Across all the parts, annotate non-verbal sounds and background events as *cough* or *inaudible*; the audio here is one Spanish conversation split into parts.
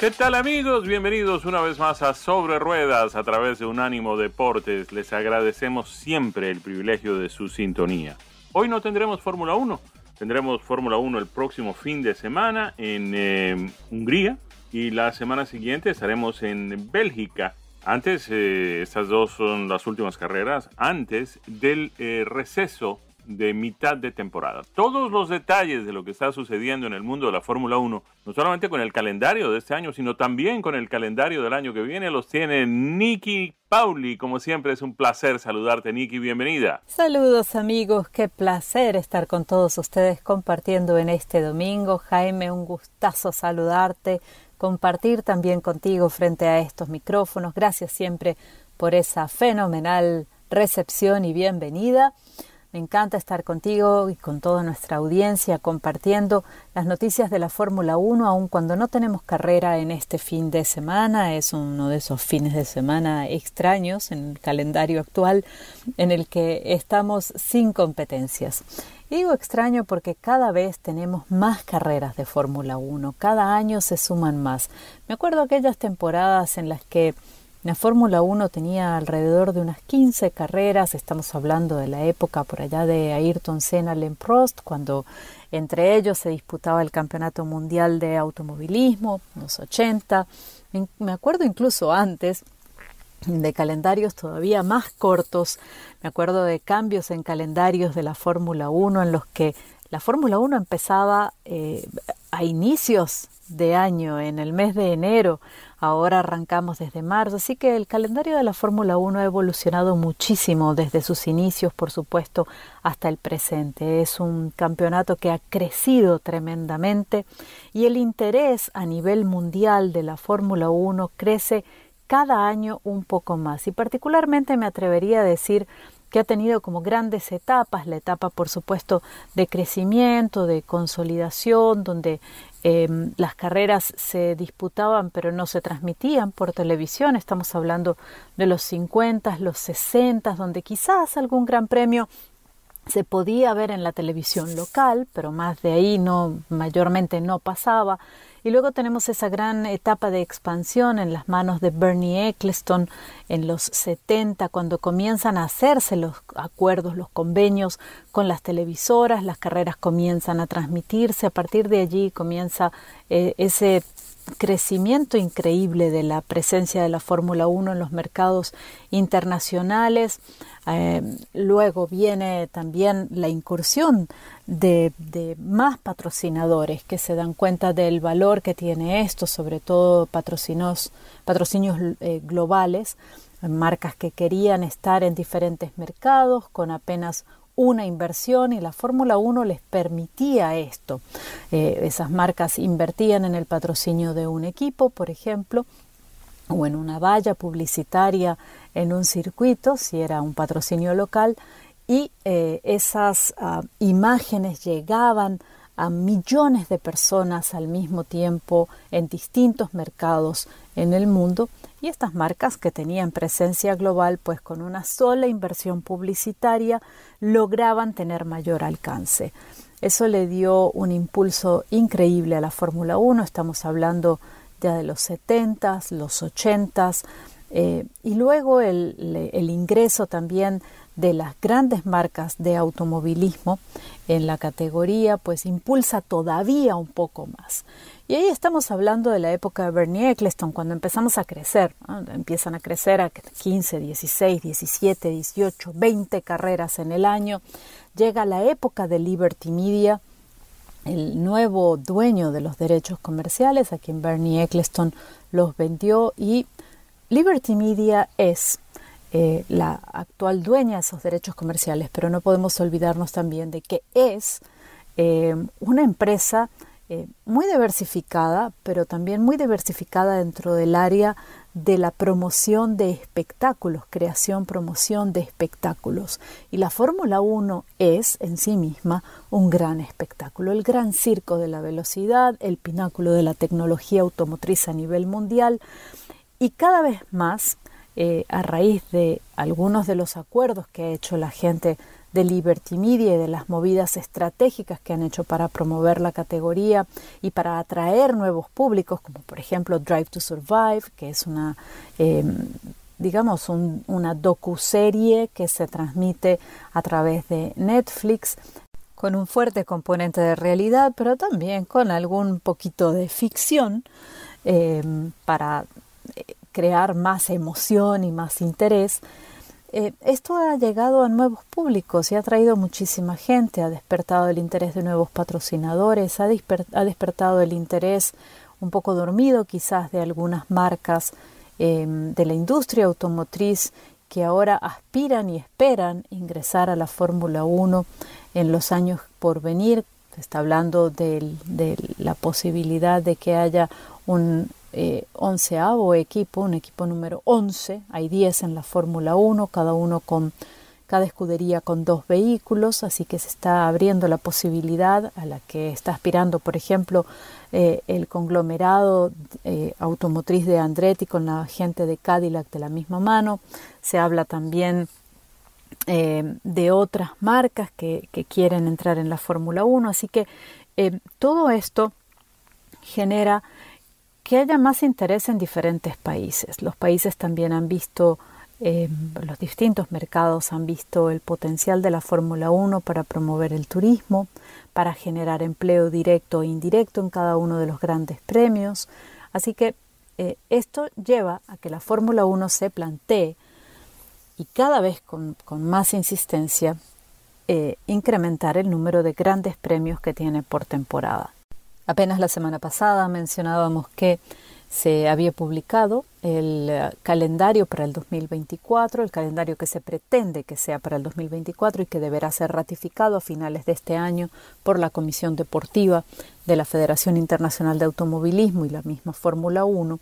¿Qué tal amigos? Bienvenidos una vez más a Sobre Ruedas a través de Unánimo Deportes. Les agradecemos siempre el privilegio de su sintonía. Hoy no tendremos Fórmula 1, tendremos Fórmula 1 el próximo fin de semana en eh, Hungría y la semana siguiente estaremos en Bélgica. Antes, eh, estas dos son las últimas carreras, antes del eh, receso de mitad de temporada. Todos los detalles de lo que está sucediendo en el mundo de la Fórmula 1, no solamente con el calendario de este año, sino también con el calendario del año que viene, los tiene Nicky Pauli. Como siempre, es un placer saludarte, Nicky. Bienvenida. Saludos, amigos. Qué placer estar con todos ustedes compartiendo en este domingo. Jaime, un gustazo saludarte, compartir también contigo frente a estos micrófonos. Gracias siempre por esa fenomenal recepción y bienvenida. Me encanta estar contigo y con toda nuestra audiencia compartiendo las noticias de la Fórmula 1, aun cuando no tenemos carrera en este fin de semana. Es uno de esos fines de semana extraños en el calendario actual en el que estamos sin competencias. Digo extraño porque cada vez tenemos más carreras de Fórmula 1, cada año se suman más. Me acuerdo aquellas temporadas en las que la Fórmula 1 tenía alrededor de unas 15 carreras, estamos hablando de la época por allá de Ayrton Senna, Len Prost, cuando entre ellos se disputaba el Campeonato Mundial de Automovilismo, los 80. Me acuerdo incluso antes de calendarios todavía más cortos, me acuerdo de cambios en calendarios de la Fórmula 1 en los que la Fórmula 1 empezaba eh, a inicios de año, en el mes de enero, Ahora arrancamos desde marzo, así que el calendario de la Fórmula 1 ha evolucionado muchísimo desde sus inicios, por supuesto, hasta el presente. Es un campeonato que ha crecido tremendamente y el interés a nivel mundial de la Fórmula 1 crece cada año un poco más. Y particularmente me atrevería a decir que ha tenido como grandes etapas, la etapa por supuesto de crecimiento, de consolidación, donde Em, las carreras se disputaban pero no se transmitían por televisión. Estamos hablando de los 50, los 60, donde quizás algún gran premio se podía ver en la televisión local, pero más de ahí no mayormente no pasaba. Y luego tenemos esa gran etapa de expansión en las manos de Bernie Eccleston en los 70, cuando comienzan a hacerse los acuerdos, los convenios con las televisoras, las carreras comienzan a transmitirse, a partir de allí comienza eh, ese crecimiento increíble de la presencia de la Fórmula 1 en los mercados internacionales. Eh, luego viene también la incursión de, más patrocinadores que se dan cuenta del valor que tiene esto, sobre todo patrocinios, patrocinios eh, globales, marcas que querían estar en diferentes mercados con apenas una inversión y la Fórmula 1 les permitía esto. Eh, esas marcas invertían en el patrocinio de un equipo, por ejemplo, o en una valla publicitaria en un circuito, si era un patrocinio local, y eh, esas ah, imágenes llegaban a millones de personas al mismo tiempo en distintos mercados en el mundo y estas marcas que tenían presencia global pues con una sola inversión publicitaria lograban tener mayor alcance. Eso le dio un impulso increíble a la Fórmula 1, estamos hablando ya de los 70s, los 80s, eh, y luego el, ingreso también de las grandes marcas de automovilismo en la categoría, pues impulsa todavía un poco más. Y ahí estamos hablando de la época de Bernie Eccleston, cuando empezamos a crecer. Empiezan a crecer a 15, 16, 17, 18, 20 carreras en el año. Llega la época de Liberty Media, el nuevo dueño de los derechos comerciales, a quien Bernie Eccleston los vendió, y Liberty Media es eh, la actual dueña de esos derechos comerciales, pero no podemos olvidarnos también de que es eh, una empresa eh, muy diversificada, pero también muy diversificada dentro del área de la promoción de espectáculos, creación, promoción de espectáculos. Y la Fórmula 1 es en sí misma un gran espectáculo, el gran circo de la velocidad, el pináculo de la tecnología automotriz a nivel mundial. Y cada vez más, eh, a raíz de algunos de los acuerdos que ha hecho la gente de Liberty Media y de las movidas estratégicas que han hecho para promover la categoría y para atraer nuevos públicos, como por ejemplo Drive to Survive, que es una, eh, digamos, un, una docuserie que se transmite a través de Netflix con un fuerte componente de realidad, pero también con algún poquito de ficción eh, para crear más emoción y más interés eh, esto ha llegado a nuevos públicos y ha traído muchísima gente, ha despertado el interés de nuevos patrocinadores, ha, despertado el interés un poco dormido quizás de algunas marcas em, de la industria automotriz que ahora aspiran y esperan ingresar a la Fórmula 1 en los años por venir. Se está hablando de la posibilidad de que haya un eh, onceavo equipo, un equipo número 11, hay 10 en la Fórmula 1, cada uno con cada escudería con dos vehículos, así que se está abriendo la posibilidad a la que está aspirando, por ejemplo, eh, el conglomerado eh, automotriz de Andretti con la gente de Cadillac de la misma mano. Se habla también eh, de otras marcas que, que, quieren entrar en la Fórmula 1, así que todo esto genera que haya más interés en diferentes países. Los países también han visto, eh, los distintos mercados han visto el potencial de la Fórmula 1 para promover el turismo, para generar empleo directo e indirecto en cada uno de los grandes premios. Así que eh, esto lleva a que la Fórmula 1 se plantee y cada vez con, más insistencia eh, incrementar el número de grandes premios que tiene por temporada. Apenas la semana pasada mencionábamos que se había publicado el eh, calendario para el 2024, el calendario que se pretende que sea para el 2024 y que deberá ser ratificado a finales de este año por la Comisión Deportiva de la Federación Internacional de Automovilismo y la misma Fórmula 1.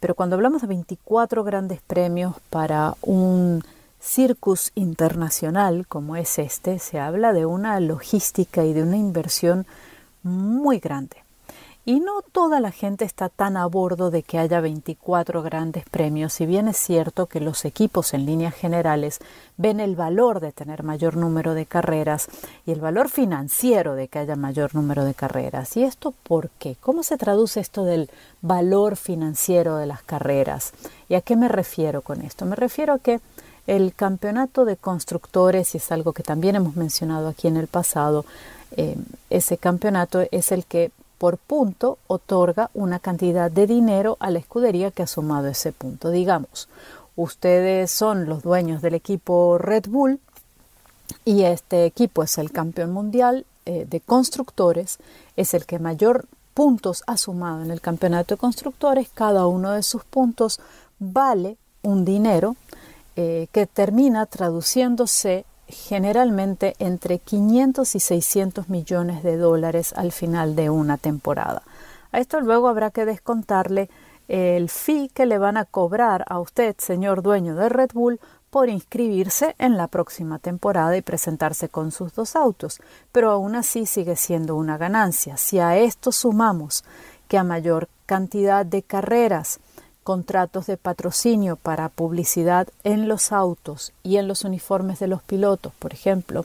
Pero cuando hablamos de 24 grandes premios para un circus internacional como es este, se habla de una logística y de una inversión muy grande. Y no toda la gente está tan a bordo de que haya 24 grandes premios, si bien es cierto que los equipos en líneas generales ven el valor de tener mayor número de carreras y el valor financiero de que haya mayor número de carreras. ¿Y esto por qué? ¿Cómo se traduce esto del valor financiero de las carreras? ¿Y a qué me refiero con esto? Me refiero a que el campeonato de constructores, y es algo que también hemos mencionado aquí en el pasado, eh, ese campeonato es el que por punto otorga una cantidad de dinero a la escudería que ha sumado ese punto. Digamos, ustedes son los dueños del equipo Red Bull y este equipo es el campeón mundial eh, de constructores, es el que mayor puntos ha sumado en el campeonato de constructores, cada uno de sus puntos vale un dinero eh, que termina traduciéndose generalmente entre 500 y 600 millones de dólares al final de una temporada. A esto luego habrá que descontarle el fee que le van a cobrar a usted, señor dueño de Red Bull, por inscribirse en la próxima temporada y presentarse con sus dos autos, pero aún así sigue siendo una ganancia. Si a esto sumamos que a mayor cantidad de carreras contratos de patrocinio para publicidad en los autos y en los uniformes de los pilotos, por ejemplo,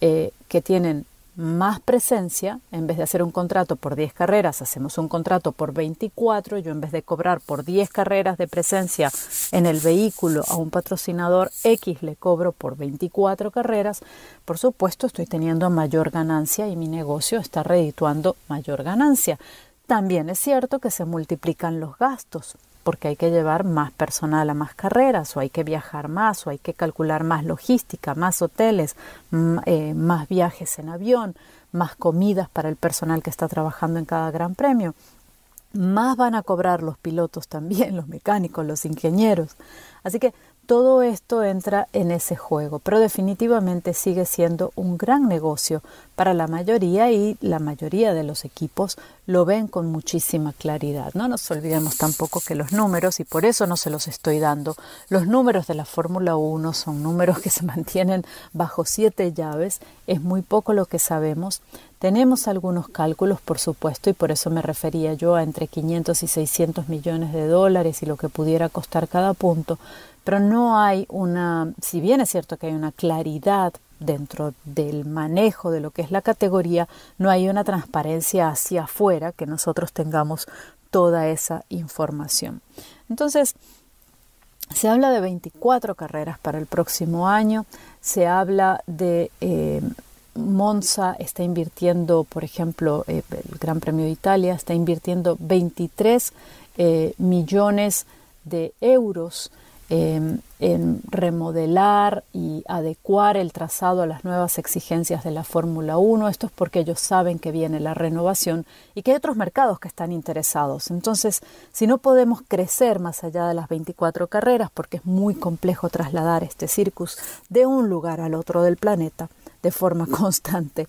eh, que tienen más presencia, en vez de hacer un contrato por 10 carreras, hacemos un contrato por 24, yo en vez de cobrar por 10 carreras de presencia en el vehículo a un patrocinador X, le cobro por 24 carreras, por supuesto estoy teniendo mayor ganancia y mi negocio está redituando mayor ganancia. También es cierto que se multiplican los gastos porque hay que llevar más personal a más carreras o hay que viajar más o hay que calcular más logística, más hoteles, eh, más viajes en avión, más comidas para el personal que está trabajando en cada gran premio. Más van a cobrar los pilotos también, *laughs* los mecánicos, los ingenieros. Así que todo esto entra en ese juego, pero definitivamente sigue siendo un gran negocio para la mayoría y la mayoría de los equipos lo ven con muchísima claridad. No nos olvidemos tampoco que los números, y por eso no se los estoy dando, los números de la Fórmula 1 son números que se *laughs* mantienen bajo siete llaves, es muy poco lo que sabemos. Tenemos algunos cálculos, por supuesto, y por eso me refería yo a entre 500 y 600 millones de dólares y lo que pudiera costar cada punto, pero no hay una, si bien es cierto que hay una claridad dentro del manejo de lo que es la categoría, no hay una transparencia hacia afuera que nosotros tengamos toda esa información. Entonces, se habla de 24 carreras para el próximo año, se habla de eh, Monza está invirtiendo, por ejemplo, eh, el Gran Premio de Italia está invirtiendo 23 eh, millones de euros Em, en remodelar y adecuar el trazado a las nuevas exigencias de la Fórmula 1. Esto es porque ellos saben que viene la renovación y que hay otros mercados que están interesados. Entonces, si no podemos crecer más allá de las 24 carreras, porque es muy complejo trasladar este circus de un lugar al otro del planeta de forma *laughs* constante,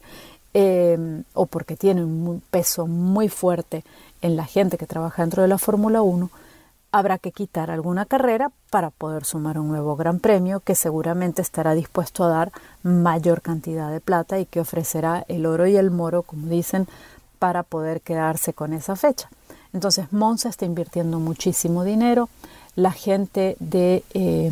em, o porque tiene un peso muy fuerte en la gente que trabaja dentro de la Fórmula 1, habrá que quitar alguna carrera para poder sumar un nuevo gran premio que seguramente estará dispuesto a dar mayor cantidad de plata y que ofrecerá el oro y el moro, como dicen, para poder quedarse con esa fecha. Entonces Monza está invirtiendo muchísimo dinero, la gente de eh,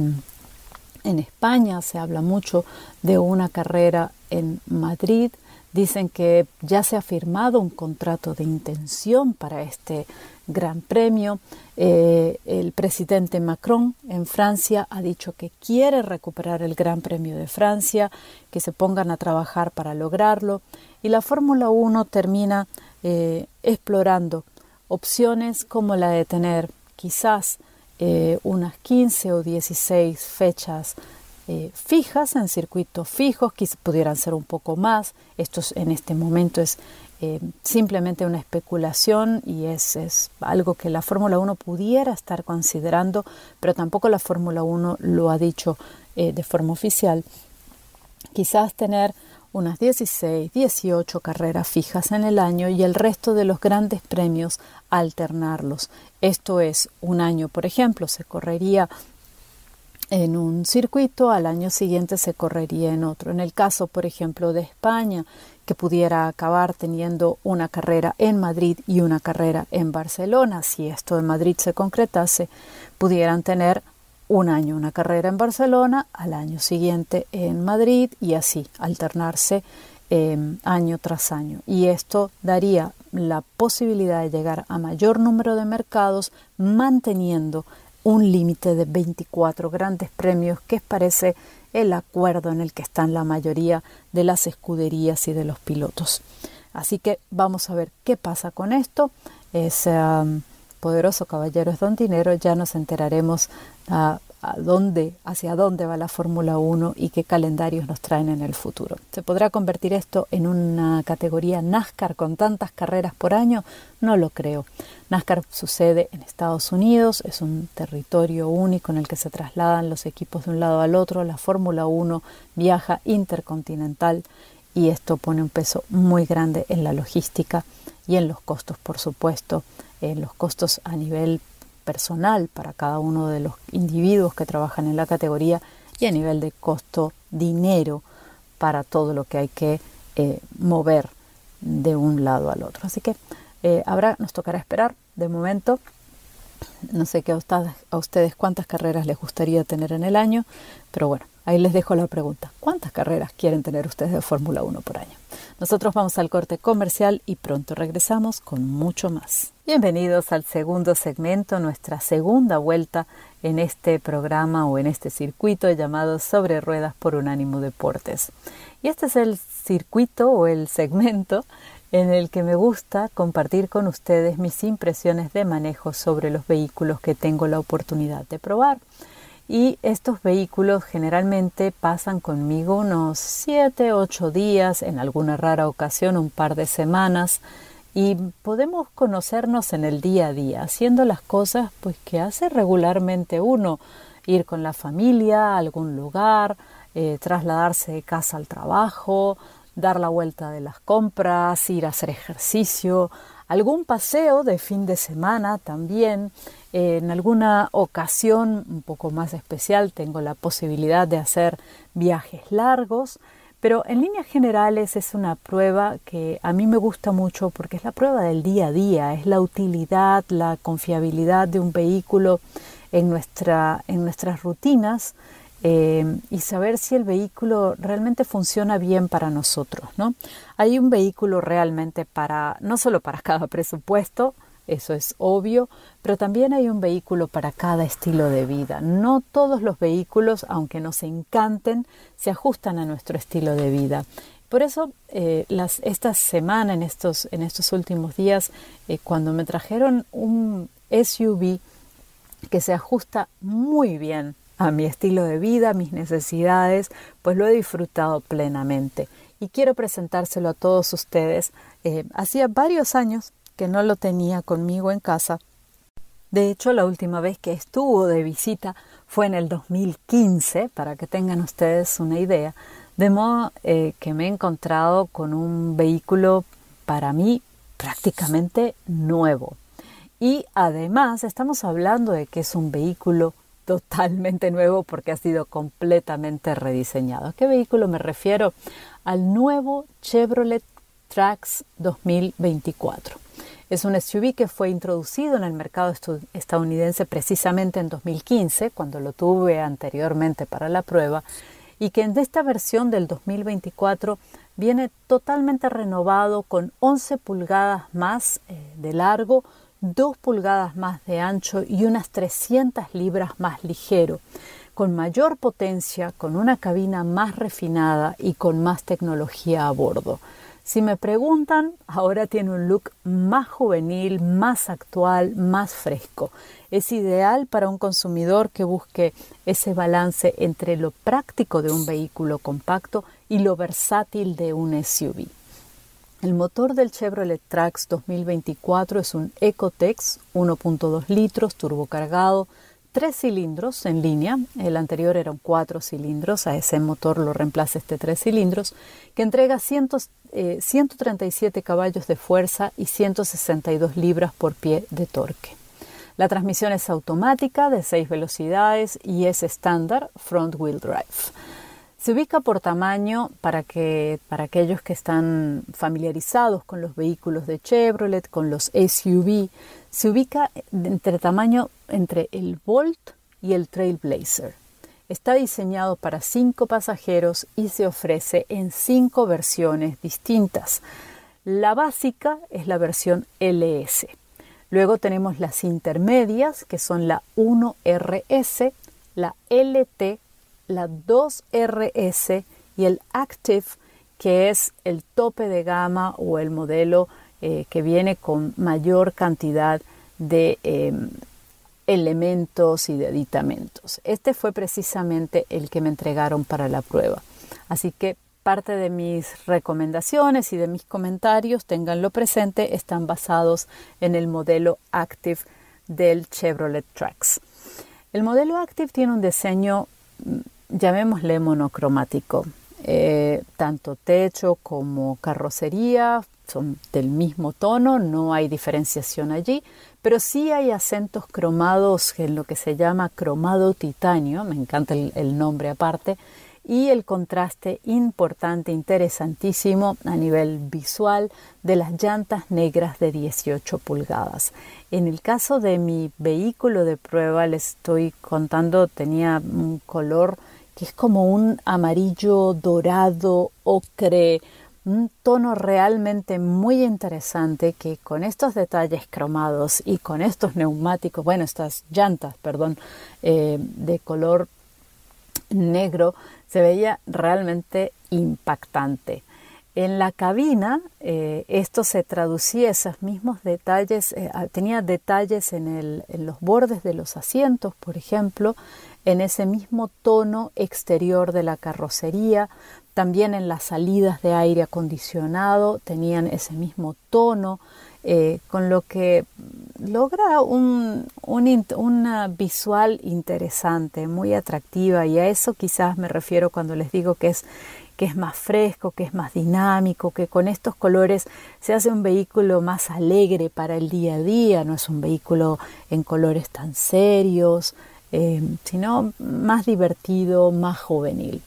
en España se habla mucho de una carrera en Madrid, Dicen que ya se ha firmado un contrato de intención para este Gran Premio. Eh, el presidente Macron en Francia ha dicho que quiere recuperar el Gran Premio de Francia, que se pongan a trabajar para lograrlo. Y la Fórmula 1 termina eh, explorando opciones como la de tener quizás eh, unas 15 o 16 fechas fijas, en circuitos fijos, que pudieran ser un poco más. Esto en este momento es eh, simplemente una especulación y es, es algo que la Fórmula 1 pudiera estar considerando, pero tampoco la Fórmula 1 lo ha dicho eh, de forma oficial. Quizás tener unas 16, 18 carreras fijas en el año y el resto de los grandes premios alternarlos. Esto es, un año, por ejemplo, se correría en un circuito, al año siguiente se correría en otro. En el caso, por ejemplo, de España, que pudiera acabar teniendo una carrera en Madrid y una carrera en Barcelona, si esto de Madrid se concretase, pudieran tener un año una carrera en Barcelona, al año siguiente en Madrid y así alternarse em, año tras año. Y esto daría la posibilidad de llegar a mayor número de mercados manteniendo un límite de 24 grandes premios, que parece el acuerdo en el que están la mayoría de las escuderías y de los pilotos. Así que vamos a ver qué pasa con esto. Ese um, poderoso caballero es don dinero, ya nos enteraremos a dónde, hacia dónde va la Fórmula 1 y qué calendarios nos traen en el futuro. ¿Se podrá convertir esto en una categoría NASCAR con tantas carreras por año? No lo creo. NASCAR sucede en Estados Unidos, es un territorio único en el que se trasladan los equipos de un lado al otro. La Fórmula 1 viaja intercontinental y esto pone un peso muy grande en la logística y en los costos, por supuesto, en los costos a nivel personal para cada uno de los individuos que trabajan en la categoría y a nivel de costo dinero para todo lo que hay que eh, mover de un lado al otro. Así que eh, habrá, nos tocará esperar de momento. No sé qué a ustedes, a ustedes cuántas carreras les gustaría tener en el año, pero bueno, ahí les dejo la pregunta. ¿Cuántas carreras quieren tener ustedes de Fórmula 1 por año? Nosotros vamos al corte comercial y pronto regresamos con mucho más. Bienvenidos al segundo segmento, nuestra segunda vuelta en este programa o en este circuito llamado Sobre Ruedas por Unánimo Deportes. Y este es el circuito o el segmento en el que me gusta compartir con ustedes mis impresiones de manejo sobre los vehículos que tengo la oportunidad de probar. Y estos vehículos generalmente pasan conmigo unos 7, 8 días, en alguna rara ocasión un par de semanas, y podemos conocernos en el día a día, haciendo las cosas pues que hace regularmente uno, ir con la familia a algún lugar, eh, trasladarse de casa al trabajo, dar la vuelta de las compras, ir a hacer ejercicio, algún paseo de fin de semana también. en alguna ocasión un poco más especial tengo la posibilidad de hacer viajes largos, pero en líneas generales es una prueba que a mí me gusta mucho porque es la prueba del día a día, es la utilidad, la confiabilidad de un vehículo en, nuestra, en nuestras rutinas eh, y saber si el vehículo realmente funciona bien para nosotros. ¿no? Hay un vehículo realmente para, no solo para cada presupuesto, eso es obvio, pero también hay un vehículo para cada estilo de vida. No todos los vehículos, aunque nos encanten, se ajustan a nuestro estilo de vida. Por eso, eh, esta semana, en estos, en estos últimos días, eh, cuando me trajeron un SUV que se ajusta muy bien a mi estilo de vida, a mis necesidades, pues lo he disfrutado plenamente. Y quiero presentárselo a todos ustedes. Eh, hacía varios años que no lo tenía conmigo en casa. De hecho, la última vez que estuvo de visita fue en el 2015, para que tengan ustedes una idea, de modo eh, que me he encontrado con un vehículo para mí prácticamente nuevo. Y además estamos hablando de que es un vehículo totalmente nuevo porque ha sido completamente rediseñado. ¿A qué vehículo me refiero? Al nuevo Chevrolet Trax 2024. Es un SUV que fue introducido en el mercado estadounidense precisamente en 2015, cuando lo tuve anteriormente para la prueba, y que en esta versión del 2024 viene totalmente renovado con 11 pulgadas más eh, de largo, 2 pulgadas más de ancho y unas 300 libras más ligero, con mayor potencia, con una cabina más refinada y con más tecnología a bordo. Si me preguntan, ahora tiene un look más juvenil, más actual, más fresco. Es ideal para un consumidor que busque ese balance entre lo práctico de un vehículo compacto y lo versátil de un SUV. El motor del Chevrolet Trax 2024 es un Ecotex 1.2 litros turbocargado, tres cilindros en línea. El anterior eran cuatro cilindros, a ese motor lo reemplaza este tres cilindros, que entrega 137 eh, caballos de fuerza y 162 libras por pie de torque. La transmisión es automática de 6 velocidades y es estándar front wheel drive. Se ubica por tamaño para que para aquellos que están familiarizados con los vehículos de Chevrolet, con los SUV, se ubica entre tamaño entre el Bolt y el Trailblazer. Está diseñado para cinco pasajeros y se ofrece en cinco versiones distintas. La básica es la versión LS. Luego tenemos las intermedias, que son la 1RS, la LT la 2RS y el Active, que es el tope de gama o el modelo eh, que viene con mayor cantidad de em, elementos y de aditamentos. Este fue precisamente el que me entregaron para la prueba. Así que parte de mis recomendaciones y de mis comentarios, tenganlo presente, están basados en el modelo Active del Chevrolet Trax. El modelo Active tiene un diseño llamémosle monocromático. Eh, tanto techo como carrocería son del mismo tono, no hay diferenciación allí, pero sí hay acentos cromados en lo que se llama cromado titanio, me encanta el, nombre aparte, y el contraste importante, interesantísimo a nivel visual de las llantas negras de 18 pulgadas. En el caso de mi vehículo de prueba, les estoy contando, tenía un color que es como un amarillo dorado, ocre, un tono realmente muy interesante que con estos detalles cromados y con estos neumáticos, bueno, estas llantas, perdón, eh, de color negro, se veía realmente impactante. En la cabina eh, esto se traducía, esos mismos detalles, eh, tenía detalles en, en los bordes de los asientos, por ejemplo, en ese mismo tono exterior de la carrocería, también en las salidas de aire acondicionado tenían ese mismo tono, eh, con lo que logra un, una visual interesante, muy atractiva, y a eso quizás me refiero cuando les digo que es, que es más fresco, que es más dinámico, que con estos colores se hace un vehículo más alegre para el día a día, no es un vehículo en colores tan serios, eh, sino más divertido, más juvenil.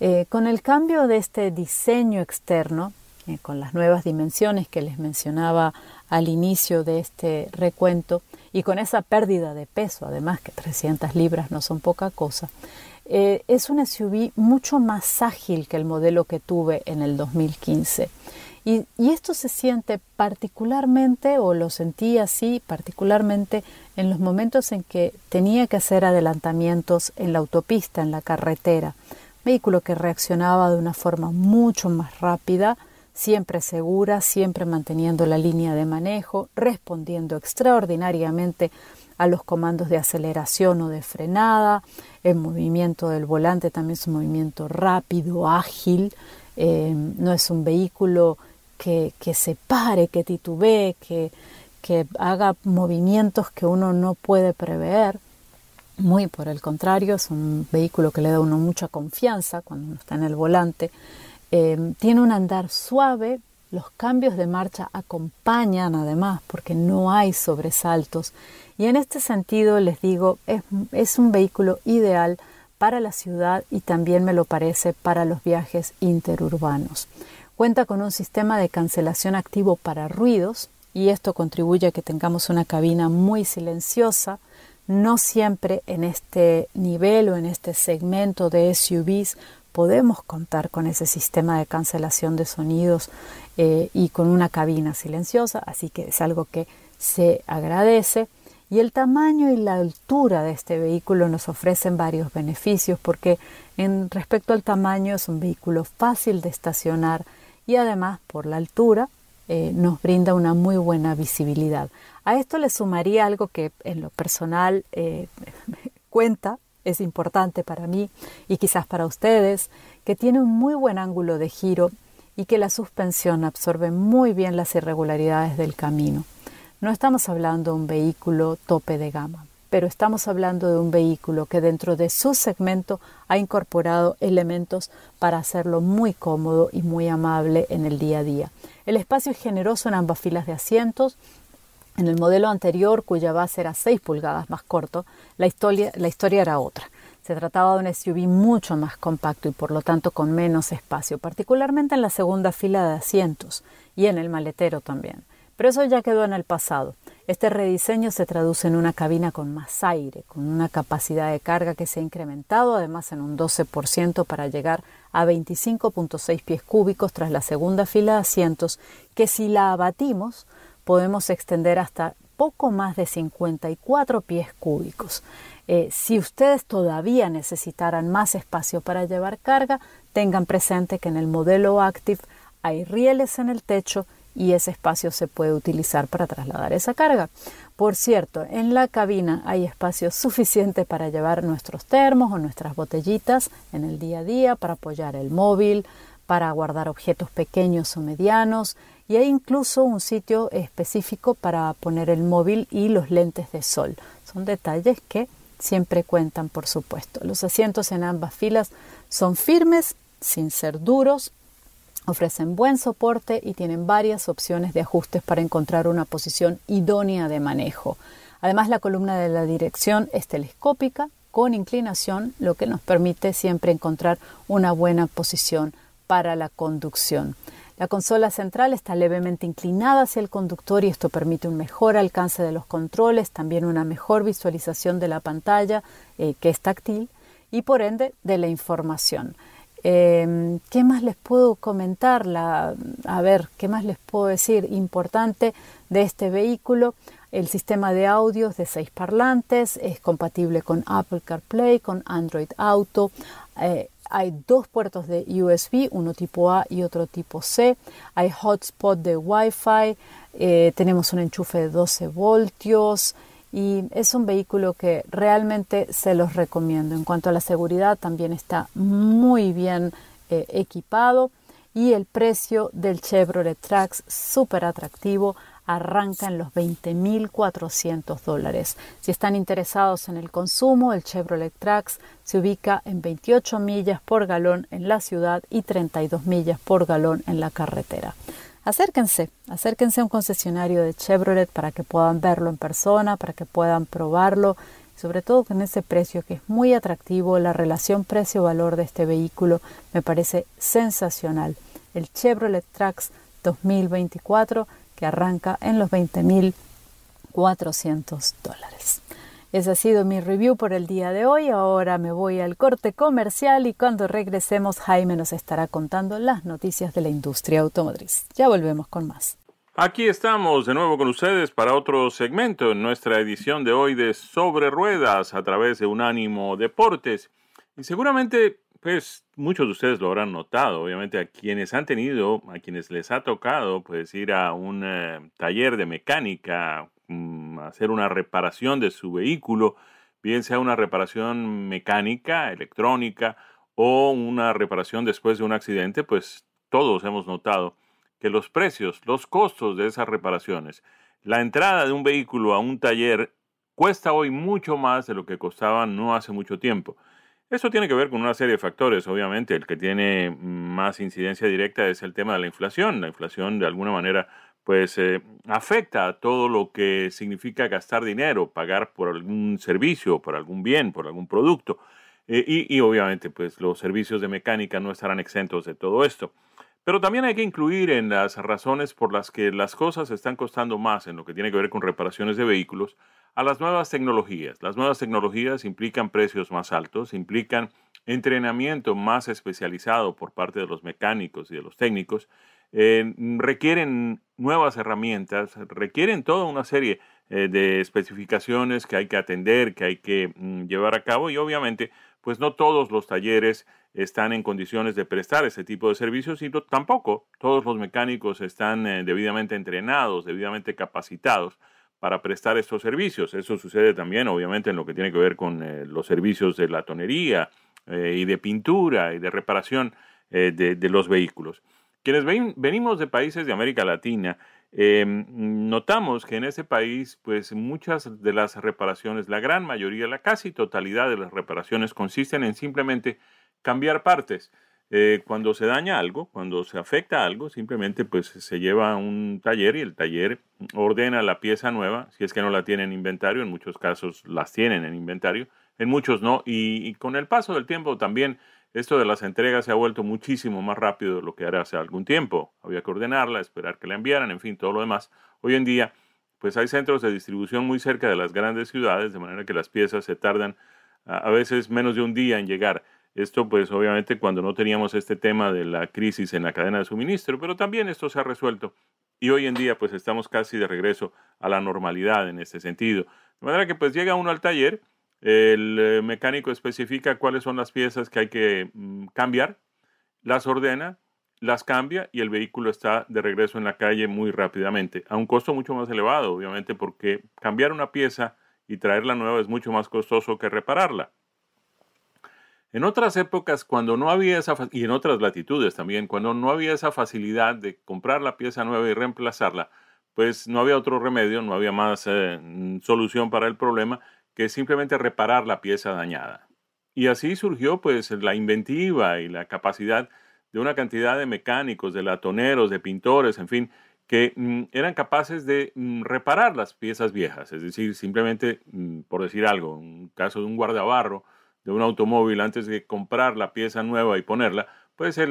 Eh, con el cambio de este diseño externo, eh, con las nuevas dimensiones que les mencionaba al inicio de este recuento, y con esa pérdida de peso, además que 300 libras no son poca cosa, eh, es un SUV mucho más ágil que el modelo que tuve en el 2015. Y, y, esto se siente particularmente, o lo sentí así, particularmente en los momentos en que tenía que hacer adelantamientos en la autopista, en la carretera, vehículo que reaccionaba de una forma mucho más rápida, siempre segura, siempre manteniendo la línea de manejo, respondiendo extraordinariamente a los comandos de aceleración o de frenada, el movimiento del volante también es un movimiento rápido, ágil, eh, no es un vehículo que, que se pare, que titubee, que, que haga movimientos que uno no puede prever. Muy por el contrario, es un vehículo que le da a uno mucha confianza cuando uno está en el volante. Eh, tiene un andar suave, los cambios de marcha acompañan además porque no hay sobresaltos. Y en este sentido les digo, es, es un vehículo ideal para la ciudad y también me lo parece para los viajes interurbanos. Cuenta con un sistema de cancelación activo para ruidos y esto contribuye a que tengamos una cabina muy silenciosa, no siempre en este nivel o en este segmento de SUVs podemos contar con ese sistema de cancelación de sonidos eh, y con una cabina silenciosa, así que es algo que se agradece. Y el tamaño y la altura de este vehículo nos ofrecen varios beneficios porque en respecto al tamaño es un vehículo fácil de estacionar y además por la altura eh, nos brinda una muy buena visibilidad. A esto le sumaría algo que en lo personal eh, *laughs* cuenta, es importante para mí y quizás para ustedes, que tiene un muy buen ángulo de giro y que la suspensión absorbe muy bien las irregularidades del camino. No estamos hablando de un vehículo tope de gama, pero estamos hablando de un vehículo que dentro de su segmento ha incorporado elementos para hacerlo muy cómodo y muy amable en el día a día. El espacio es generoso en ambas filas de asientos. En el modelo anterior, cuya base era 6 pulgadas más corto, la historia, la historia era otra. Se trataba de un SUV mucho más compacto y por lo tanto con menos espacio, particularmente en la segunda fila de asientos y en el maletero también. Pero eso ya quedó en el pasado. Este rediseño se traduce en una cabina con más aire, con una capacidad de carga que se ha incrementado además en un 12% para llegar a 25.6 pies cúbicos tras la segunda fila de asientos, que si la abatimos podemos extender hasta poco más de 54 pies cúbicos. Eh, si ustedes todavía necesitaran más espacio para llevar carga, tengan presente que en el modelo Active hay rieles en el techo y ese espacio se puede utilizar para trasladar esa carga. Por cierto, en la cabina hay espacio suficiente para llevar nuestros termos o nuestras botellitas en el día a día, para apoyar el móvil, para guardar objetos pequeños o medianos y hay incluso un sitio específico para poner el móvil y los lentes de sol. Son detalles que siempre cuentan, por supuesto. Los asientos en ambas filas son firmes, sin ser duros, Ofrecen buen soporte y tienen varias opciones de ajustes para encontrar una posición idónea de manejo. Además, la columna de la dirección es telescópica con inclinación, lo que nos permite siempre encontrar una buena posición para la conducción. La consola central está levemente inclinada hacia el conductor y esto permite un mejor alcance de los controles, también una mejor visualización de la pantalla, eh, que es táctil, y por ende de la información. Em, ¿Qué más les puedo comentar? a ver, ¿qué más les puedo decir? Importante de este vehículo, el sistema de audios de seis parlantes es compatible con Apple CarPlay, con Android Auto. Eh, hay dos puertos de USB, uno tipo A y otro tipo C. Hay hotspot de Wi-Fi. Eh, tenemos un enchufe de 12 voltios y es un vehículo que realmente se los recomiendo. En cuanto a la seguridad, también está muy bien eh, equipado y el precio del Chevrolet Trax súper atractivo arranca en los 20.400 dólares. Si están interesados en el consumo, el Chevrolet Trax se ubica en 28 millas por galón en la ciudad y 32 millas por galón en la carretera acérquense, acérquense a un concesionario de Chevrolet para que puedan verlo en persona, para que puedan probarlo, sobre todo con ese precio que es muy atractivo, la relación precio-valor de este vehículo me parece sensacional. El Chevrolet Trax 2024 que arranca en los 20.400 dólares. Ese ha sido mi review por el día de hoy. Ahora me voy al corte comercial y cuando regresemos Jaime nos estará contando las noticias de la industria automotriz. Ya volvemos con más. Aquí estamos de nuevo con ustedes para otro segmento en nuestra edición de hoy de Sobre Ruedas a través de Unánimo Deportes. Y seguramente, pues, muchos de ustedes lo habrán notado, obviamente a quienes han tenido, a quienes les ha tocado, pues, ir a un eh, taller de mecánica Mm, hacer una reparación de su vehículo, bien sea una reparación mecánica, electrónica o una reparación después de un accidente, pues todos hemos notado que los precios, los costos de esas reparaciones, la entrada de un vehículo a un taller cuesta hoy mucho más de lo que costaba no hace mucho tiempo. Eso tiene que ver con una serie de factores, obviamente. El que tiene más incidencia directa es el tema de la inflación. La inflación de alguna manera pues eh, afecta a todo lo que significa gastar dinero, pagar por algún servicio, por algún bien, por algún producto. Eh, y, y, obviamente, pues los servicios de mecánica no estarán exentos de todo esto. Pero también hay que incluir en las razones por las que las cosas están costando más en lo que tiene que ver con reparaciones de vehículos a las nuevas tecnologías. Las nuevas tecnologías implican precios más altos, implican entrenamiento más especializado por parte de los mecánicos y de los técnicos eh, requieren nuevas herramientas, requieren toda una serie eh, de especificaciones que hay que atender, que hay que mm, llevar a cabo y obviamente pues no todos los talleres están en condiciones de prestar ese tipo de servicios y tampoco todos los mecánicos están eh, debidamente entrenados, debidamente capacitados para prestar estos servicios. Eso sucede también obviamente en lo que tiene que ver con los servicios de la tonería y de pintura y de reparación de los vehículos. Quienes venimos de países de América Latina, em, notamos que en ese país, pues muchas de las reparaciones, la gran mayoría, la casi totalidad de las reparaciones consisten en simplemente cambiar partes. Eh, cuando se daña algo, cuando se afecta algo, simplemente pues se lleva a un taller y el taller ordena la pieza nueva, si es que no la tienen en inventario, en muchos casos las tienen en inventario, en muchos no, y con el paso del tiempo también esto de las entregas se ha vuelto muchísimo más rápido de lo que era hace algún tiempo. Había que ordenarla, esperar que la enviaran, en fin, todo lo demás. Hoy en día, pues hay centros de distribución muy cerca de las grandes ciudades, de manera que las piezas se tardan a veces menos de un día en llegar. Esto pues obviamente cuando no teníamos este tema de la crisis en la cadena de suministro, pero también esto se ha resuelto y hoy en día pues estamos casi de regreso a la normalidad en este sentido. De manera que pues llega uno al taller, el eh, mecánico especifica cuáles son las piezas que hay que mm, cambiar, las ordena, las cambia y el vehículo está de regreso en la calle muy rápidamente, a un costo mucho más elevado, obviamente, porque cambiar una pieza y traerla nueva es mucho más costoso que repararla. En otras épocas, cuando no había esa, y en otras latitudes también, cuando no había esa facilidad de comprar la pieza nueva y reemplazarla, pues no había otro remedio, no había más eh, solución para el problema que simplemente reparar la pieza dañada. Y así surgió pues la inventiva y la capacidad de una cantidad de mecánicos, de latoneros, de pintores, en fin, que mm, eran capaces de mm, reparar las piezas viejas, es decir, simplemente, mm, por decir algo, un caso de un guardabarro de un automóvil antes de comprar la pieza nueva y ponerla, puede ser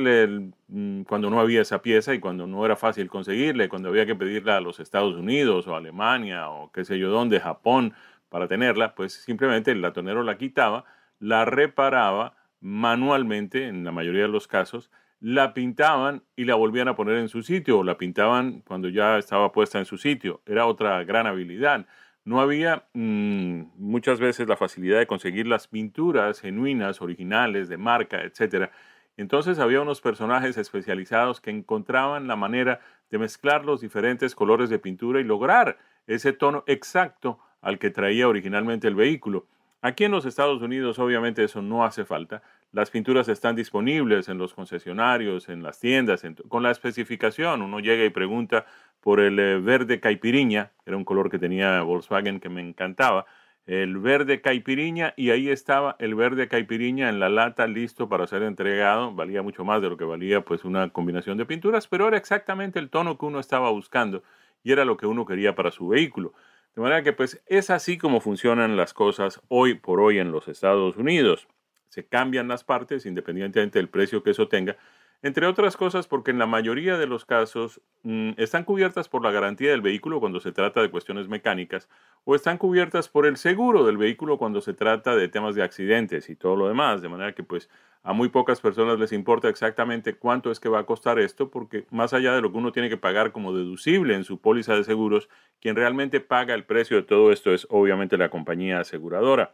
cuando no había esa pieza y cuando no era fácil conseguirla, cuando había que pedirla a los Estados Unidos o Alemania o qué sé yo dónde, Japón para tenerla, pues simplemente el latonero la quitaba, la reparaba, manualmente, en la mayoría de los casos, la pintaban y la volvían a poner en su sitio, o la pintaban cuando ya estaba puesta en su sitio. Era otra gran habilidad. No había mm, muchas veces la facilidad de conseguir las pinturas genuinas, originales, de marca, etc. Entonces había unos personajes especializados que encontraban la manera de mezclar los diferentes colores de pintura y lograr ese tono exacto al que traía originalmente el vehículo. Aquí en los Estados Unidos obviamente eso no hace falta. Las pinturas están disponibles en los concesionarios, en las tiendas, con la especificación. Uno llega y pregunta por el eh, verde caipiriña, era un color que tenía Volkswagen que me encantaba, el verde caipiriña y ahí estaba el verde caipiriña en la lata listo para ser entregado. Valía mucho más de lo que valía pues una combinación de pinturas, pero era exactamente el tono que uno estaba buscando y era lo que uno quería para su vehículo. De manera que pues es así como funcionan las cosas hoy por hoy en los Estados Unidos. Se cambian las partes independientemente del precio que eso tenga, entre otras cosas porque en la mayoría de los casos mm, están cubiertas por la garantía del vehículo cuando se trata de cuestiones mecánicas o están cubiertas por el seguro del vehículo cuando se trata de temas de accidentes y todo lo demás, de manera que pues a muy pocas personas les importa exactamente cuánto es que va a costar esto porque más allá de lo que uno tiene que pagar como deducible en su póliza de seguros, quien realmente paga el precio de todo esto es obviamente la compañía aseguradora.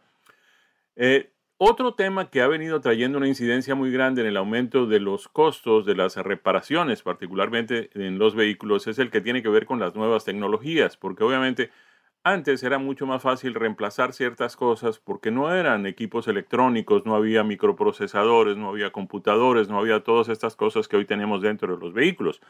Eh, otro tema que ha venido trayendo una incidencia muy grande en el aumento de los costos de las reparaciones, particularmente en los vehículos, es el que tiene que ver con las nuevas tecnologías, porque obviamente antes era mucho más fácil reemplazar ciertas cosas porque no eran equipos electrónicos, no había microprocesadores, no había computadores, no había todas estas cosas que hoy tenemos dentro de los vehículos.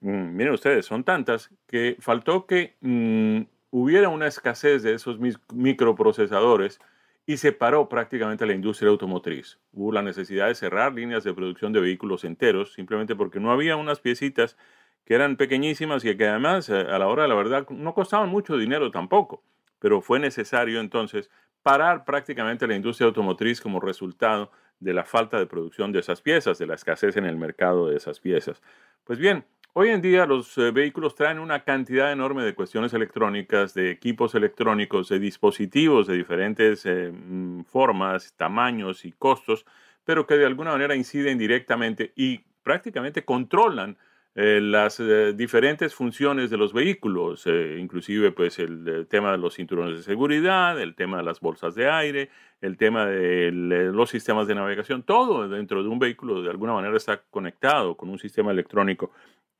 Mm, miren ustedes, son tantas que faltó que mm, hubiera una escasez de esos microprocesadores y se paró prácticamente la industria automotriz. Hubo la necesidad de cerrar líneas de producción de vehículos enteros, simplemente porque no había unas piecitas que eran pequeñísimas y que además eh, a la hora de la verdad no costaban mucho dinero tampoco. Pero fue necesario entonces parar prácticamente la industria automotriz como resultado de la falta de producción de esas piezas, de la escasez en el mercado de esas piezas. Pues bien, Hoy en día los eh, vehículos traen una cantidad enorme de cuestiones electrónicas, de equipos electrónicos, de dispositivos de diferentes eh, mm, formas, tamaños y costos, pero que de alguna manera inciden directamente y prácticamente controlan eh, las diferentes funciones de los vehículos, inclusive pues el, tema de los cinturones de seguridad, el tema de las bolsas de aire, el tema de los sistemas de navegación, todo dentro de un vehículo de alguna manera está conectado con un sistema electrónico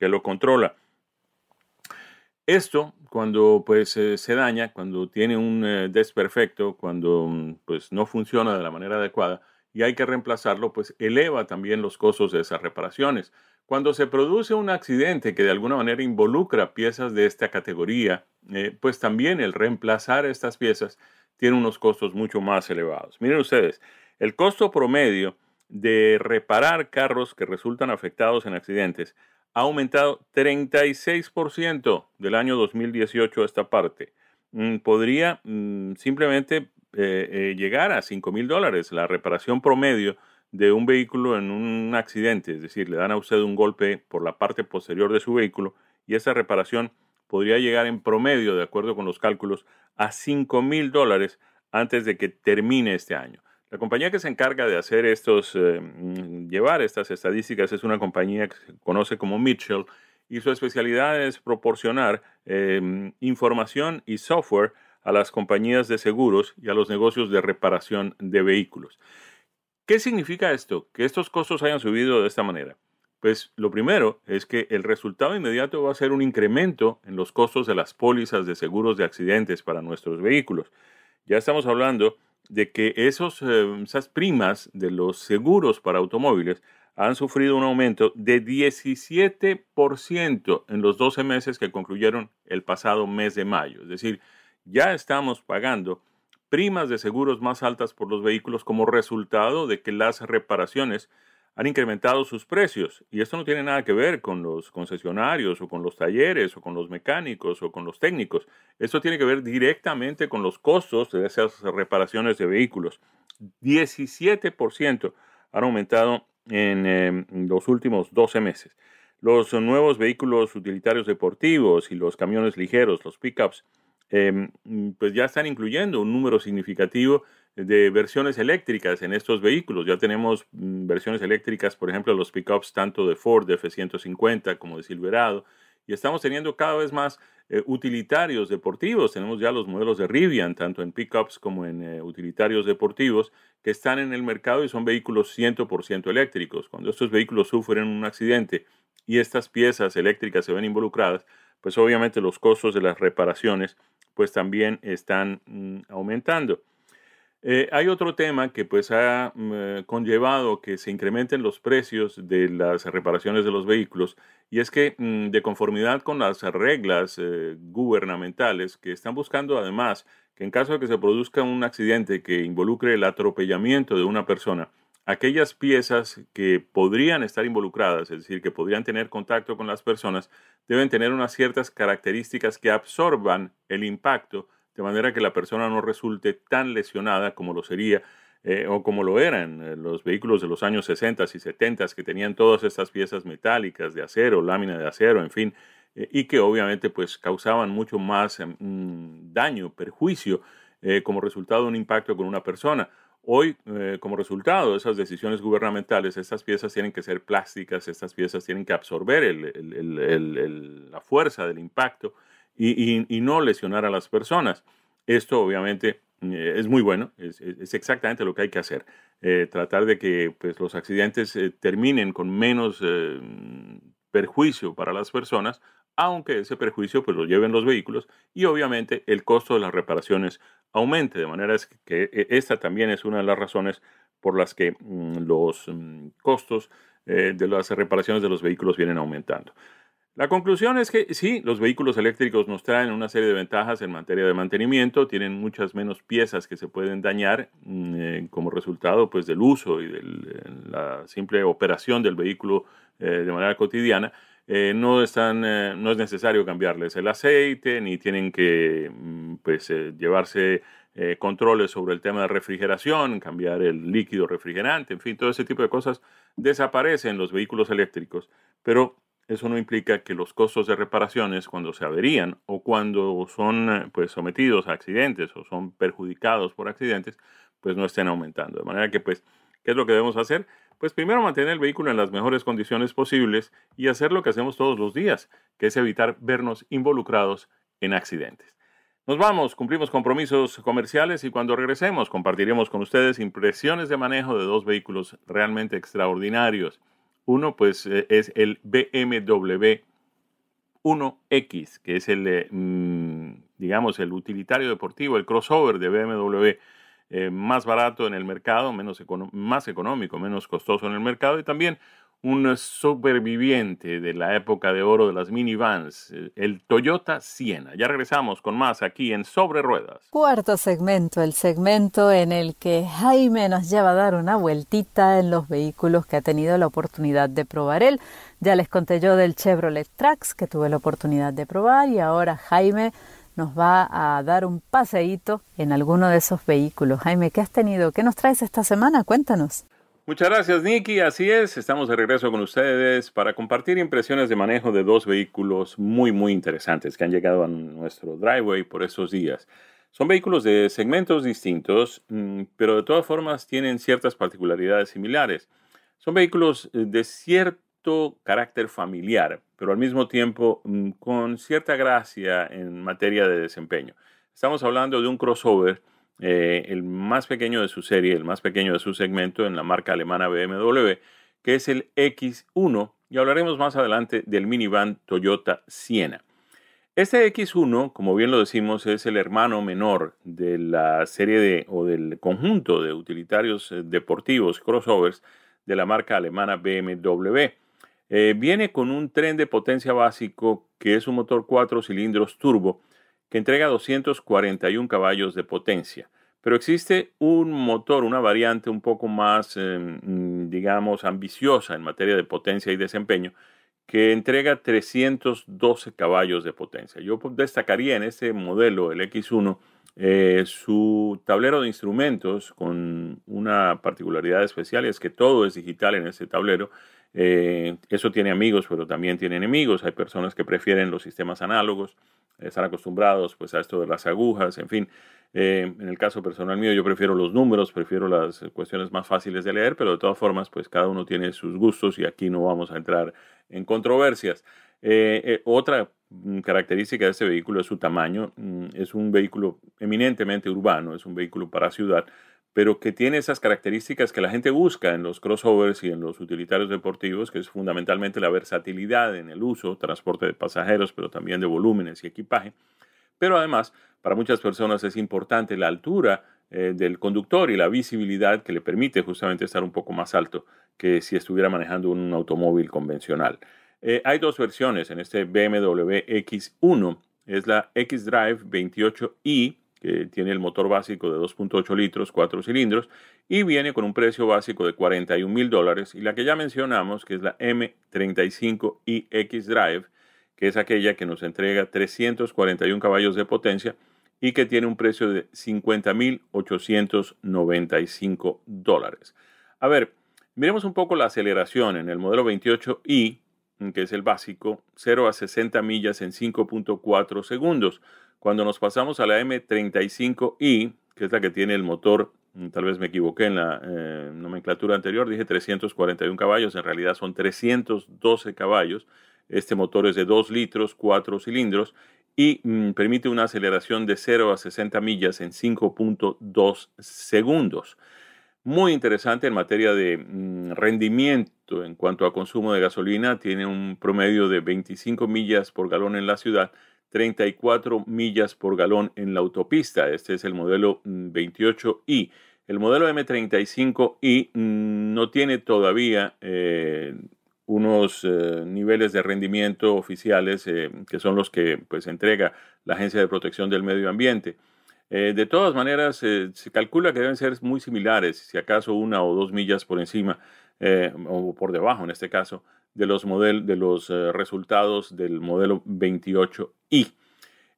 que lo controla. Esto, cuando pues se daña, cuando tiene un eh, desperfecto, cuando mm, pues no funciona de la manera adecuada y hay que reemplazarlo, pues eleva también los costos de esas reparaciones. Cuando se produce un accidente que de alguna manera involucra piezas de esta categoría, eh, pues también el reemplazar estas piezas tiene unos costos mucho más elevados. Miren ustedes, el costo promedio de reparar carros que resultan afectados en accidentes ha aumentado 36% del año 2018 a esta parte. Mm, podría mm, simplemente eh, eh, llegar a 5 mil dólares la reparación promedio de un vehículo en un accidente, es decir, le dan a usted un golpe por la parte posterior de su vehículo y esa reparación podría llegar en promedio, de acuerdo con los cálculos, a 5 mil dólares antes de que termine este año. La compañía que se encarga de hacer estos, eh, mm, llevar estas estadísticas es una compañía que se conoce como Mitchell y su especialidad es proporcionar em, información y software a las compañías de seguros y a los negocios de reparación de vehículos. ¿Qué significa esto? Que estos costos hayan subido de esta manera. Pues lo primero es que el resultado inmediato va a ser un incremento en los costos de las pólizas de seguros de accidentes para nuestros vehículos. Ya estamos hablando de que esos, eh, esas primas de los seguros para automóviles han sufrido un aumento de 17% en los 12 meses que concluyeron el pasado mes de mayo. Es decir, ya estamos pagando primas de seguros más altas por los vehículos como resultado de que las reparaciones han incrementado sus precios. Y esto no tiene nada que ver con los concesionarios o con los talleres o con los mecánicos o con los técnicos. Esto tiene que ver directamente con los costos de esas reparaciones de vehículos. 17% han aumentado en em, los últimos 12 meses. Los nuevos vehículos utilitarios deportivos y los camiones ligeros, los pickups, em, pues ya están incluyendo un número significativo de versiones eléctricas en estos vehículos. Ya tenemos mm, versiones eléctricas, por ejemplo, los pickups tanto de Ford F-150 como de Silverado. Y estamos teniendo cada vez más eh, utilitarios deportivos. Tenemos ya los modelos de Rivian, tanto en pickups como en eh, utilitarios deportivos, que están en el mercado y son vehículos 100% eléctricos. Cuando estos vehículos sufren un accidente y estas piezas eléctricas se ven involucradas, pues obviamente los costos de las reparaciones pues también están mm, aumentando. Eh, hay otro tema que pues ha mm, conllevado que se incrementen los precios de las reparaciones de los vehículos y es que mm, de conformidad con las reglas eh, gubernamentales que están buscando además que en caso de que se produzca un accidente que involucre el atropellamiento de una persona, aquellas piezas que podrían estar involucradas, es decir, que podrían tener contacto con las personas, deben tener unas ciertas características que absorban el impacto de manera que la persona no resulte tan lesionada como lo sería eh, o como lo eran eh, los vehículos de los años 60 y 70 que tenían todas estas piezas metálicas de acero, lámina de acero, en fin, eh, y que obviamente pues causaban mucho más mm, daño, perjuicio como resultado de un impacto con una persona. Hoy, como resultado de esas decisiones gubernamentales, estas piezas tienen que ser plásticas, estas piezas tienen que absorber la fuerza del impacto y, no lesionar a las personas. Esto obviamente eh, es muy bueno, es, exactamente lo que hay que hacer. Eh, tratar de que pues, los accidentes eh, terminen con menos perjuicio para las personas, aunque ese perjuicio pues, lo lleven los vehículos y obviamente el costo de las reparaciones aumente, de manera que esta también es una de las razones por las que mm, los mm, costos de las reparaciones de los vehículos vienen aumentando. La conclusión es que sí, los vehículos eléctricos nos traen una serie de ventajas en materia de mantenimiento, tienen muchas menos piezas que se pueden dañar mm, eh, como resultado pues, del uso y de la simple operación del vehículo eh, de manera cotidiana. Eh, no, están, no es necesario cambiarles el aceite, ni tienen que mm, pues, llevarse controles sobre el tema de refrigeración, cambiar el líquido refrigerante, en fin, todo ese tipo de cosas desaparecen en los vehículos eléctricos. Pero eso no implica que los costos de reparaciones cuando se averían o cuando son eh, pues, sometidos a accidentes o son perjudicados por accidentes, pues no estén aumentando. De manera que, pues, ¿qué es lo que debemos hacer? Pues primero mantener el vehículo en las mejores condiciones posibles y hacer lo que hacemos todos los días, que es evitar vernos involucrados en accidentes. Nos vamos, cumplimos compromisos comerciales y cuando regresemos compartiremos con ustedes impresiones de manejo de dos vehículos realmente extraordinarios uno, pues, eh, es el BMW 1X, que es el, eh, mm, digamos, el utilitario deportivo, el crossover de BMW eh, más barato en el mercado, menos más económico, menos costoso en el mercado y también un superviviente de la época de oro de las minivans, el Toyota Siena. Ya regresamos con más aquí en Sobre Ruedas. Cuarto segmento, el segmento en el que Jaime nos lleva a dar una vueltita en los vehículos que ha tenido la oportunidad de probar él. Ya les conté yo del Chevrolet Trax que tuve la oportunidad de probar y ahora Jaime nos va a dar un paseíto en alguno de esos vehículos. Jaime, ¿qué has tenido? ¿Qué nos traes esta semana? Cuéntanos. Muchas gracias, Nicky. Así es, estamos de regreso con ustedes para compartir impresiones de manejo de dos vehículos muy, muy interesantes que han llegado a nuestro driveway por estos días. Son vehículos de segmentos distintos, mm, pero de todas formas tienen ciertas particularidades similares. Son vehículos eh, de cierto carácter familiar, pero al mismo tiempo mm, con cierta gracia en materia de desempeño. Estamos hablando de un crossover eh, el más pequeño de su serie, el más pequeño de su segmento en la marca alemana BMW, que es el X1, y hablaremos más adelante del minivan Toyota Siena. Este X1, como bien lo decimos, es el hermano menor de la serie de o del conjunto de utilitarios eh, deportivos crossovers de la marca alemana BMW. Eh, viene con un tren de potencia básico que es un motor 4 cilindros turbo que entrega 241 caballos de potencia. Pero existe un motor, una variante un poco más, em, digamos, ambiciosa en materia de potencia y desempeño, que entrega 312 caballos de potencia. Yo destacaría en este modelo, el X1, eh, su tablero de instrumentos con una particularidad especial, es que todo es digital en ese tablero Eh, eso tiene amigos, pero también tiene enemigos. Hay personas que prefieren los sistemas análogos, están acostumbrados pues a esto de las agujas, en fin. Eh, en el caso personal mío, yo prefiero los números, prefiero las cuestiones más fáciles de leer, pero de todas formas, pues cada uno tiene sus gustos y aquí no vamos a entrar en controversias. Eh, otra mm, característica de este vehículo es su tamaño. Mm, es un vehículo eminentemente urbano, es un vehículo para ciudad, pero que tiene esas características que la gente busca en los crossovers y en los utilitarios deportivos, que es fundamentalmente la versatilidad en el uso, transporte de pasajeros, pero también de volúmenes y equipaje. Pero además, para muchas personas es importante la altura eh, del conductor y la visibilidad que le permite justamente estar un poco más alto que si estuviera manejando un automóvil convencional. Eh, hay dos versiones en este BMW X1, es la X-Drive 28i que tiene el motor básico de 2.8 litros, 4 cilindros, y viene con un precio básico de 41 mil dólares, y la que ya mencionamos, que es la M35i X-Drive, que es aquella que nos entrega 341 caballos de potencia y que tiene un precio de 50.895 dólares. A ver, miremos un poco la aceleración en el modelo 28i, que es el básico, 0 a 60 millas en 5.4 segundos. Cuando nos pasamos a la M35i, que es la que tiene el motor, mm, tal vez me equivoqué en la eh, nomenclatura anterior, dije 341 caballos, en realidad son 312 caballos. Este motor es de 2 litros, 4 cilindros y mm, permite una aceleración de 0 a 60 millas en 5.2 segundos. Muy interesante en materia de mm, rendimiento en cuanto a consumo de gasolina. Tiene un promedio de 25 millas por galón en la ciudad 34 millas por galón en la autopista. Este es el modelo 28i. Mm, el modelo M35i mm, no tiene todavía eh, unos eh, niveles de rendimiento oficiales eh, que son los que pues entrega la Agencia de Protección del Medio Ambiente. de todas maneras, se calcula que deben ser muy similares, si acaso una o dos millas por encima o por debajo en este caso, de los, model, de los eh, resultados del modelo 28i.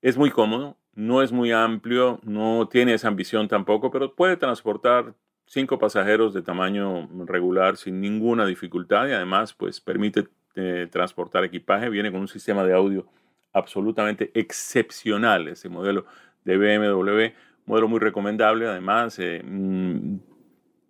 Es muy cómodo, no es muy amplio, no tiene esa ambición tampoco, pero puede transportar cinco pasajeros de tamaño regular sin ninguna dificultad y además pues permite eh, transportar equipaje. Viene con un sistema de audio absolutamente excepcional ese modelo de BMW, modelo muy recomendable. Además, eh, mm,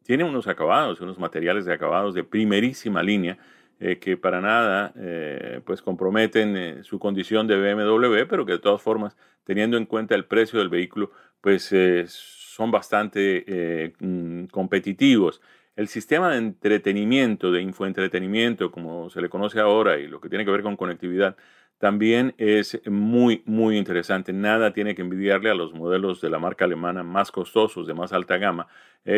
tiene unos acabados, unos materiales de acabados de primerísima línea eh, que para nada eh, pues comprometen eh, su condición de BMW, pero que de todas formas, teniendo en cuenta el precio del vehículo, pues son bastante mm, competitivos. El sistema de entretenimiento, de infoentretenimiento, como se le conoce ahora, y lo que tiene que ver con conectividad, también es muy, muy interesante. Nada tiene que envidiarle a los modelos de la marca alemana más costosos, de más alta gama.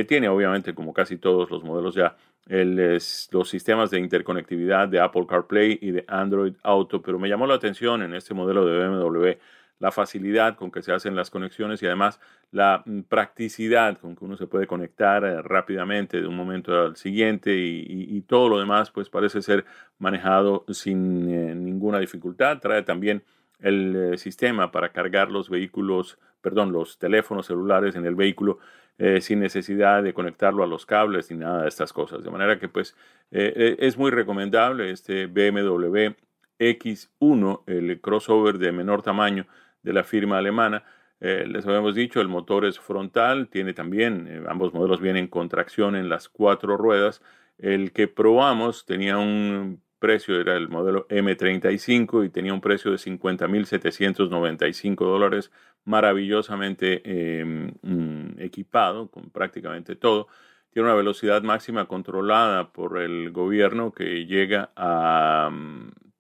tiene obviamente, como casi todos los modelos ya, los sistemas de interconectividad de Apple CarPlay y de Android Auto, pero me llamó la atención en este modelo de BMW la facilidad con que se hacen las conexiones y además la mm, practicidad con que uno se puede conectar eh, rápidamente de un momento al siguiente y, todo lo demás pues parece ser manejado sin eh, ninguna dificultad. Trae también el eh, sistema para cargar los vehículos, perdón, los teléfonos celulares en el vehículo eh, sin necesidad de conectarlo a los cables ni nada de estas cosas. De manera que pues es muy recomendable este BMW X1, el crossover de menor tamaño de la firma alemana. les habíamos dicho, el motor es frontal, tiene también, ambos modelos vienen con tracción en las cuatro ruedas. El que probamos tenía un precio, era el modelo M35 y tenía un precio de 50.795 dólares maravillosamente em, mm, equipado con prácticamente todo. Tiene una velocidad máxima controlada por el gobierno que llega a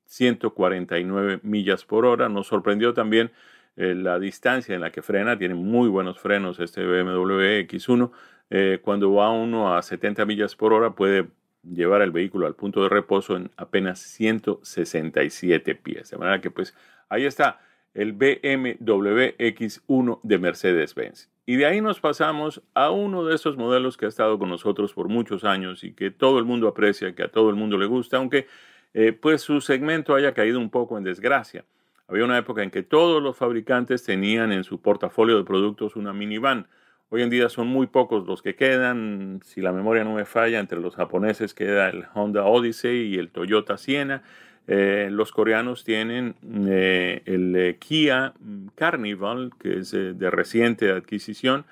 149 mm, millas por hora. Nos sorprendió también eh, la distancia en la que frena. Tiene muy buenos frenos este BMW X1. Eh, cuando va uno a 70 millas por hora puede llevar el vehículo al punto de reposo en apenas 167 pies. De manera que pues ahí está el BMW X1 de Mercedes-Benz. Y de ahí nos pasamos a uno de esos modelos que ha estado con nosotros por muchos años y que todo el mundo aprecia, que a todo el mundo le gusta, aunque eh, pues su segmento haya caído un poco en desgracia. Había una época en que todos los fabricantes tenían en su portafolio de productos una minivan. Hoy en día son muy pocos los que quedan. Si la memoria no me falla, entre los japoneses queda el Honda Odyssey y el Toyota Siena. Eh, los coreanos tienen eh, el eh, Kia Carnival, que es de reciente adquisición.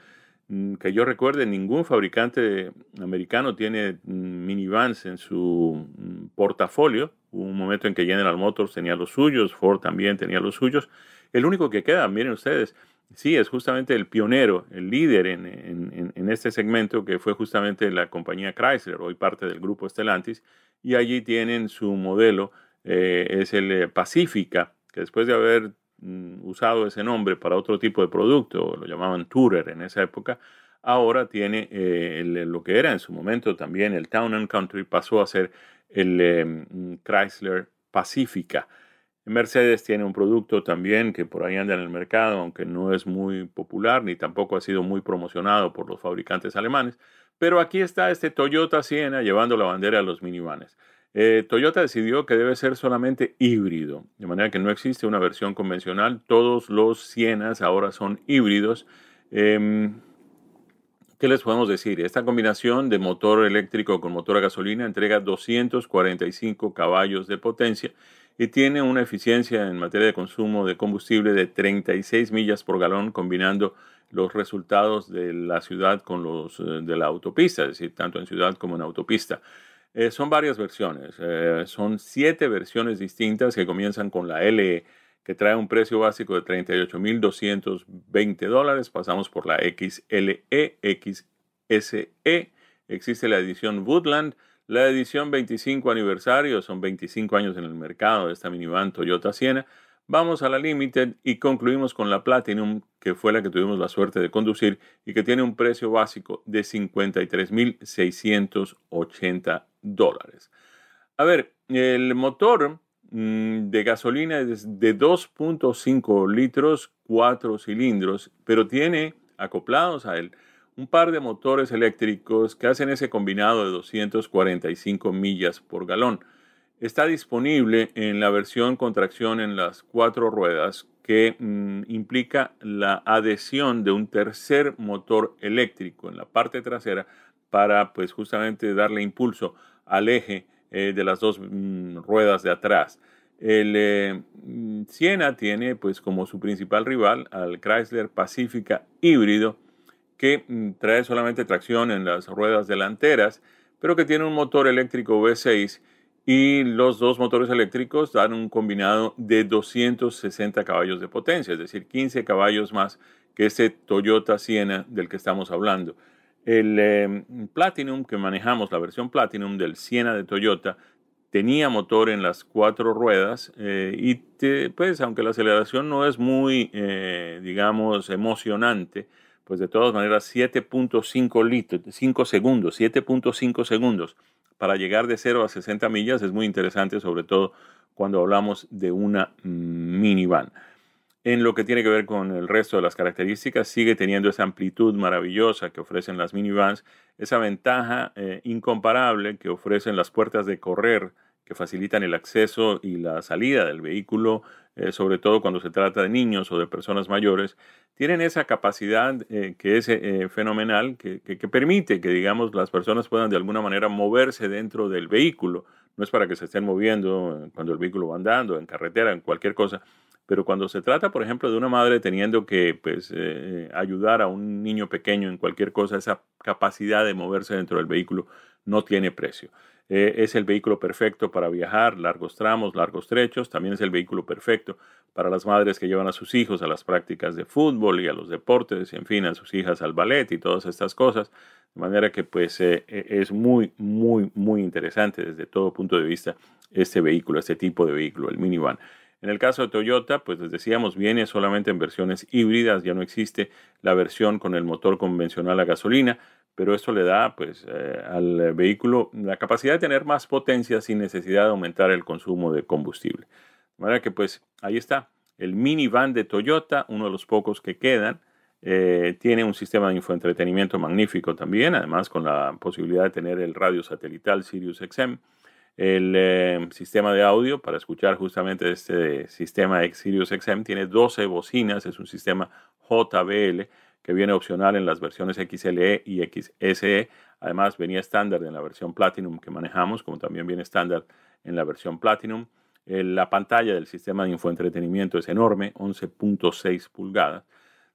Mm, que yo recuerde, ningún fabricante americano tiene mm, minivans en su mm, portafolio. Hubo un momento en que General Motors tenía los suyos, Ford también tenía los suyos. El único que queda, miren ustedes, sí, es justamente el pionero, el líder en, este segmento, que fue justamente la compañía Chrysler, hoy parte del grupo Stellantis, y allí tienen su modelo, eh, es el eh, Pacifica, que después de haber usado ese nombre para otro tipo de producto, lo llamaban Tourer en esa época, ahora tiene eh, lo que era en su momento también el Town and Country, pasó a ser el Chrysler Pacifica. Mercedes tiene un producto también que por ahí anda en el mercado, aunque no es muy popular ni tampoco ha sido muy promocionado por los fabricantes alemanes. Pero aquí está este Toyota Siena llevando la bandera a los minivanes. Eh, Toyota decidió que debe ser solamente híbrido, de manera que no existe una versión convencional. Todos los Sienas ahora son híbridos. Em, ¿Qué les podemos decir? Esta combinación de motor eléctrico con motor a gasolina entrega 245 caballos de potencia y tiene una eficiencia en materia de consumo de combustible de 36 millas por galón combinando los resultados de la ciudad con los eh, de la autopista, es decir, tanto en ciudad como en autopista. Eh, son varias versiones, eh, son siete versiones distintas que comienzan con la LE, que trae un precio básico de 38.220 dólares, pasamos por la XLE, XSE, existe la edición Woodland, la edición 25 aniversario, son 25 años en el mercado de esta minivan Toyota Siena. Vamos a la Limited y concluimos con la Platinum, que fue la que tuvimos la suerte de conducir y que tiene un precio básico de 53.680 dólares. A ver, el motor mm, de gasolina es de 2.5 litros, 4 cilindros, pero tiene acoplados a él un par de motores eléctricos que hacen ese combinado de 245 millas por galón. Está disponible en la versión con tracción en las cuatro ruedas que mm, implica la adhesión de un tercer motor eléctrico en la parte trasera para pues justamente darle impulso al eje eh, de las dos mm, ruedas de atrás. El eh, Siena tiene pues como su principal rival al Chrysler Pacifica híbrido que mm, trae solamente tracción en las ruedas delanteras, pero que tiene un motor eléctrico V6 y los dos motores eléctricos dan un combinado de 260 caballos de potencia, es decir, 15 caballos más que ese Toyota Siena del que estamos hablando. El em, Platinum que manejamos, la versión Platinum del Siena de Toyota, tenía motor en las cuatro ruedas eh, y pues aunque la aceleración no es muy, eh, digamos, emocionante, pues de todas maneras 7.5 litros, 5 segundos, 7.5 segundos para llegar de 0 a 60 millas es muy interesante, sobre todo cuando hablamos de una minivan. En lo que tiene que ver con el resto de las características, sigue teniendo esa amplitud maravillosa que ofrecen las minivans, esa ventaja eh, incomparable que ofrecen las puertas de correr que facilitan el acceso y la salida del vehículo, eh, sobre todo cuando se trata de niños o de personas mayores, tienen esa capacidad eh, que es eh, fenomenal, que, que, permite que, digamos, las personas puedan de alguna manera moverse dentro del vehículo. No es para que se estén moviendo cuando el vehículo va andando, en carretera, en cualquier cosa, pero cuando se trata, por ejemplo, de una madre teniendo que pues, ayudar a un niño pequeño en cualquier cosa, esa capacidad de moverse dentro del vehículo no tiene precio. Eh, es el vehículo perfecto para viajar largos tramos, largos trechos. También es el vehículo perfecto para las madres que llevan a sus hijos a las prácticas de fútbol y a los deportes, y en fin, a sus hijas al ballet y todas estas cosas. De manera que pues eh, e, es muy, muy, muy interesante desde todo punto de vista este vehículo, este tipo de vehículo, el minivan. En el caso de Toyota, pues les decíamos, viene solamente en versiones híbridas, ya no existe la versión con el motor convencional a gasolina, pero esto le da pues, eh, al vehículo la capacidad de tener más potencia sin necesidad de aumentar el consumo de combustible. De manera que pues ahí está, el minivan de Toyota, uno de los pocos que quedan, eh, tiene un sistema de infoentretenimiento magnífico también, además con la posibilidad de tener el radio satelital Sirius XM, el eh, sistema de audio para escuchar justamente este sistema Sirius XM tiene 12 bocinas, es un sistema JBL que viene opcional en las versiones XLE y XSE. Además, venía estándar en la versión Platinum que manejamos, como también viene estándar en la versión Platinum. La pantalla del sistema de infoentretenimiento es enorme, 11.6 pulgadas,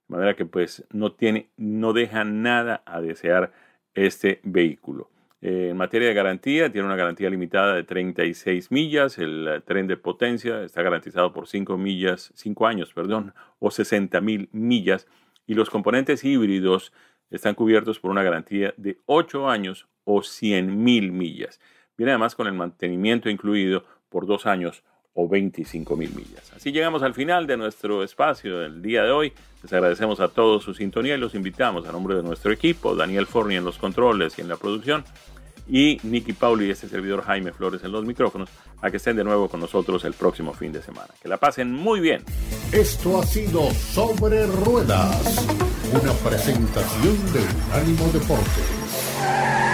de manera que pues no, tiene, no deja nada a desear este vehículo. Eh, en materia de garantía, tiene una garantía limitada de 36 millas. El tren de potencia está garantizado por 5 millas, 5 años, perdón, o 60 mil millas. Y los componentes híbridos están cubiertos por una garantía de 8 años o 100 mil millas. Viene además con el mantenimiento incluido por 2 años o 25 mil millas. Así llegamos al final de nuestro espacio del día de hoy. Les agradecemos a todos su sintonía y los invitamos a nombre de nuestro equipo, Daniel Forni en los controles y en la producción, y Nicky Pauli y este servidor Jaime Flores en los micrófonos, a que estén de nuevo con nosotros el próximo fin de semana. Que la pasen muy bien. Esto ha sido Sobre Ruedas, una presentación de Unánimo Deporte.